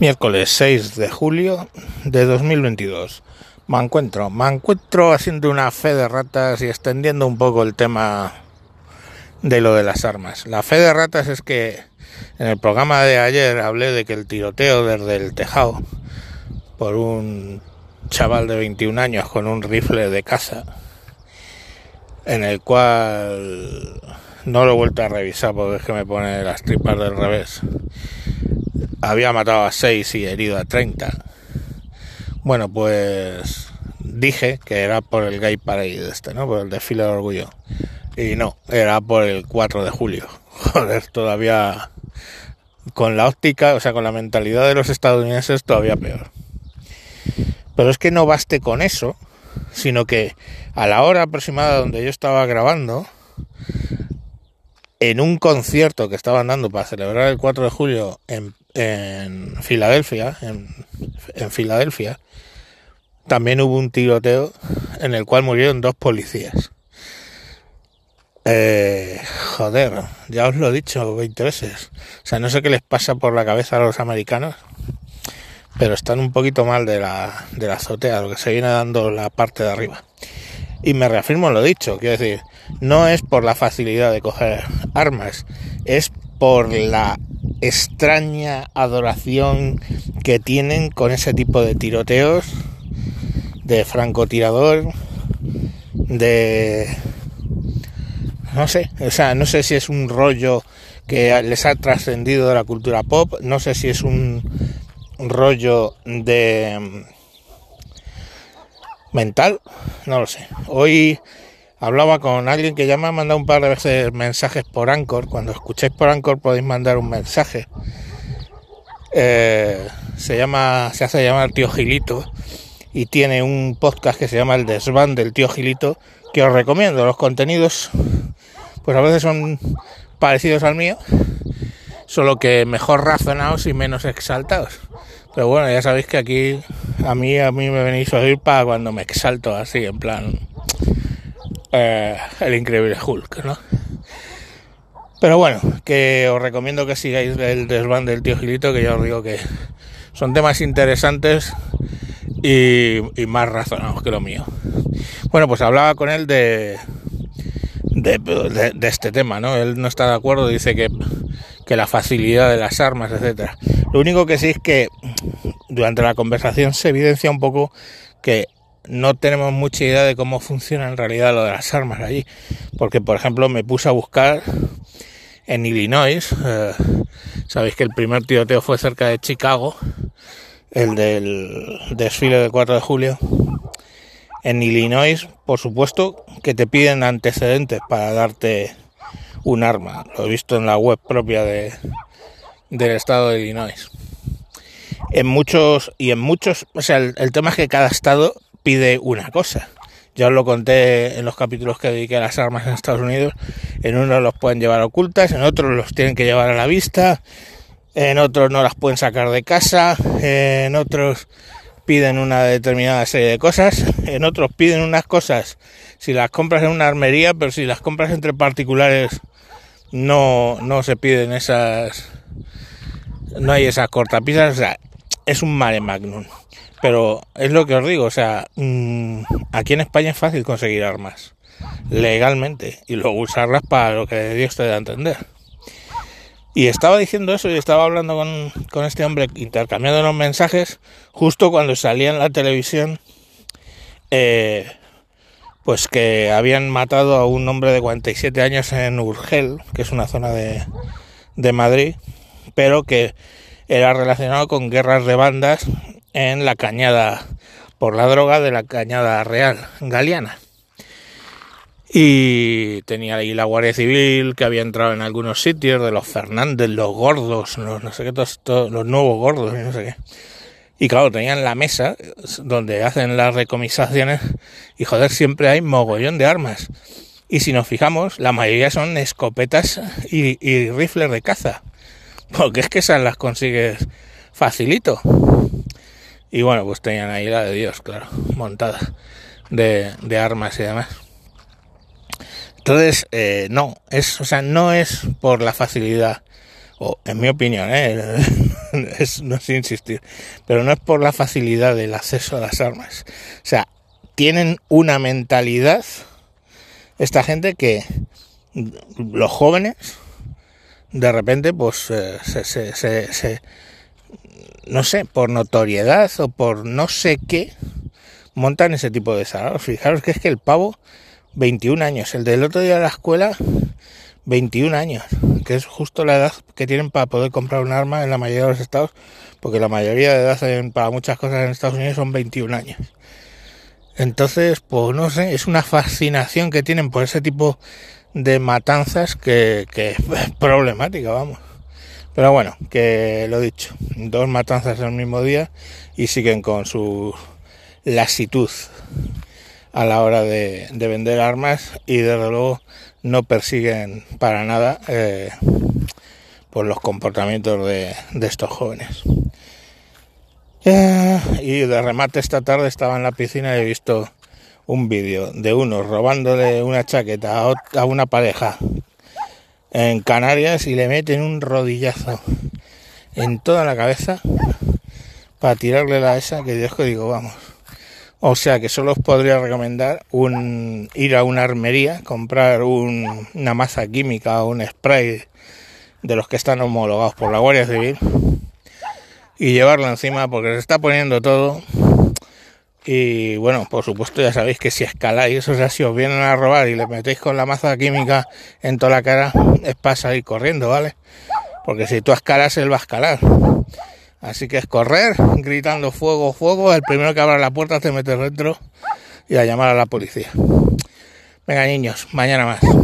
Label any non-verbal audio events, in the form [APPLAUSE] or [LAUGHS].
Miércoles 6 de julio de 2022. Me encuentro, me encuentro haciendo una fe de ratas y extendiendo un poco el tema de lo de las armas. La fe de ratas es que en el programa de ayer hablé de que el tiroteo desde el tejado por un chaval de 21 años con un rifle de caza en el cual no lo he vuelto a revisar porque es que me pone las tripas del revés había matado a 6 y herido a 30. Bueno, pues dije que era por el Gay Parade este, ¿no? Por el desfile de orgullo. Y no, era por el 4 de julio. [LAUGHS] Joder, todavía con la óptica, o sea, con la mentalidad de los estadounidenses todavía peor. Pero es que no baste con eso, sino que a la hora aproximada donde yo estaba grabando, en un concierto que estaban dando para celebrar el 4 de julio en en Filadelfia, en, Filadelfia, también hubo un tiroteo en el cual murieron dos policías. Eh, joder, ya os lo he dicho 20 veces. O sea, no sé qué les pasa por la cabeza a los americanos, pero están un poquito mal de la, de la azotea, lo que se viene dando la parte de arriba. Y me reafirmo lo dicho, quiero decir, no es por la facilidad de coger armas, es por la extraña adoración que tienen con ese tipo de tiroteos, de francotirador, de... no sé, o sea, no sé si es un rollo que les ha trascendido de la cultura pop, no sé si es un rollo de mental, no lo sé. Hoy hablaba con alguien que ya me ha mandado un par de veces mensajes por Anchor. Cuando escuchéis por Anchor podéis mandar un mensaje. Eh, se llama, se hace llamar Tío Gilito y tiene un podcast que se llama El Desván del Tío Gilito que os recomiendo. Los contenidos, pues a veces son parecidos al mío, solo que mejor razonados y menos exaltados. Pero bueno, ya sabéis que aquí a mí a mí me venís a oír para cuando me exalto así, en plan eh, el increíble Hulk, ¿no? Pero bueno, que os recomiendo que sigáis el desván del tío Gilito, que ya os digo que son temas interesantes y, más razonados que lo mío. Bueno, pues hablaba con él de, de, este tema, ¿no? Él no está de acuerdo, dice que, que la facilidad de las armas, etcétera. Lo único que sí es que durante la conversación se evidencia un poco que no tenemos mucha idea de cómo funciona en realidad lo de las armas allí. Porque, por ejemplo, me puse a buscar en Illinois. Eh, sabéis que el primer tiroteo fue cerca de Chicago, el del desfile del 4 de julio. En Illinois, por supuesto, que te piden antecedentes para darte un arma. Lo he visto en la web propia de, del estado de Illinois. En muchos, y en muchos, o sea, el tema es que cada estado pide una cosa. Ya os lo conté en los capítulos que dediqué a las armas en Estados Unidos. En unos los pueden llevar ocultas, en otros los tienen que llevar a la vista, en otros no las pueden sacar de casa, en otros piden una determinada serie de cosas, en otros piden unas cosas si las compras en una armería, pero si las compras entre particulares no, no se piden esas, no hay esas cortapisas, o sea, es un mare magnum. Pero es lo que os digo, o sea, mm, aquí en España es fácil conseguir armas legalmente y luego usarlas para lo que Dios te da a entender. Y estaba diciendo eso y estaba hablando con, con este hombre, intercambiando los mensajes, justo cuando salía en la televisión, eh, pues que habían matado a un hombre de 47 años en Urgel, que es una zona de, de Madrid, pero que era relacionado con guerras de bandas en la cañada por la droga de la cañada real galeana. Y tenía ahí la Guardia Civil que había entrado en algunos sitios de los Fernández, los gordos, los, no sé qué, todos, los nuevos gordos, no sé qué. Y claro, tenían la mesa donde hacen las recomisaciones y joder, siempre hay mogollón de armas. Y si nos fijamos, la mayoría son escopetas y, y rifles de caza. Porque es que esas las consigues facilito. Y bueno, pues tenían ahí la de Dios, claro, montada de, de armas y demás. Entonces, eh, no, es, o sea, no es por la facilidad o en mi opinión, ¿eh? [LAUGHS] es, no sé insistir, pero no es por la facilidad del acceso a las armas. O sea, tienen una mentalidad, esta gente que los jóvenes, de repente, pues eh, se, se, se, no sé, por notoriedad o por no sé qué, montan ese tipo de salarios. Fijaros que es que el pavo, 21 años, el del otro día de la escuela, 21 años, que es justo la edad que tienen para poder comprar un arma en la mayoría de los estados, porque la mayoría de edad para muchas cosas en Estados Unidos son 21 años. Entonces, pues no sé, es una fascinación que tienen por ese tipo de matanzas que, que es [LAUGHS] problemática, vamos. Pero bueno, que lo dicho, dos matanzas el mismo día y siguen con su lasitud a la hora de, vender armas y desde luego no persiguen para nada eh, por los comportamientos de, estos jóvenes. Eh, y de remate esta tarde estaba en la piscina y he visto un vídeo de uno robándole una chaqueta a una pareja en Canarias y le meten un rodillazo en toda la cabeza para tirarle la esa que Dios que digo, vamos. O sea que solo os podría recomendar un, ir a una armería, comprar una masa química o un spray de los que están homologados por la Guardia Civil y llevarlo encima porque se está poniendo todo. Y bueno, por supuesto ya sabéis que si escaláis, o sea, si os vienen a robar y le metéis con la masa química en toda la cara, es para salir corriendo, ¿vale? Porque si tú escalas, él va a escalar. Así que es correr, gritando fuego, fuego. El primero que abra la puerta te mete dentro y a llamar a la policía. Venga, niños, mañana más.